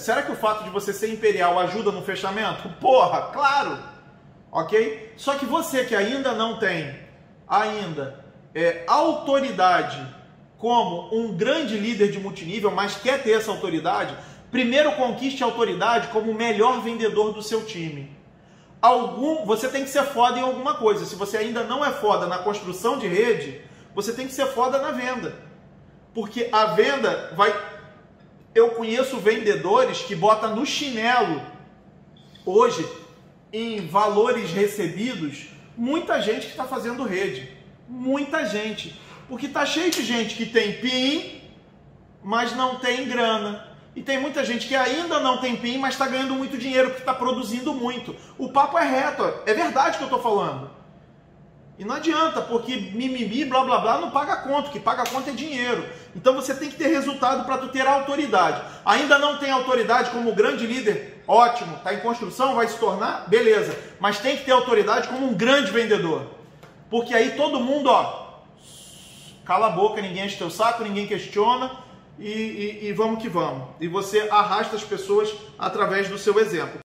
Será que o fato de você ser imperial ajuda no fechamento? Porra, claro! Ok? Só que você que ainda não tem ainda é, autoridade como um grande líder de multinível, mas quer ter essa autoridade, primeiro conquiste a autoridade como o melhor vendedor do seu time. Algum, você tem que ser foda em alguma coisa. Se você ainda não é foda na construção de rede, você tem que ser foda na venda. Porque a venda vai eu conheço vendedores que botam no chinelo hoje em valores recebidos muita gente que está fazendo rede, muita gente, porque tá cheio de gente que tem PIN, mas não tem grana. E tem muita gente que ainda não tem PIN, mas está ganhando muito dinheiro porque está produzindo muito. O papo é reto, é verdade que eu estou falando. E não adianta, porque mimimi, blá blá blá, não paga conta. O que paga conta é dinheiro. Então você tem que ter resultado para tu ter autoridade. Ainda não tem autoridade como grande líder, ótimo, está em construção, vai se tornar, beleza. Mas tem que ter autoridade como um grande vendedor. Porque aí todo mundo, ó, cala a boca, ninguém enche teu saco, ninguém questiona e, e, e vamos que vamos. E você arrasta as pessoas através do seu exemplo.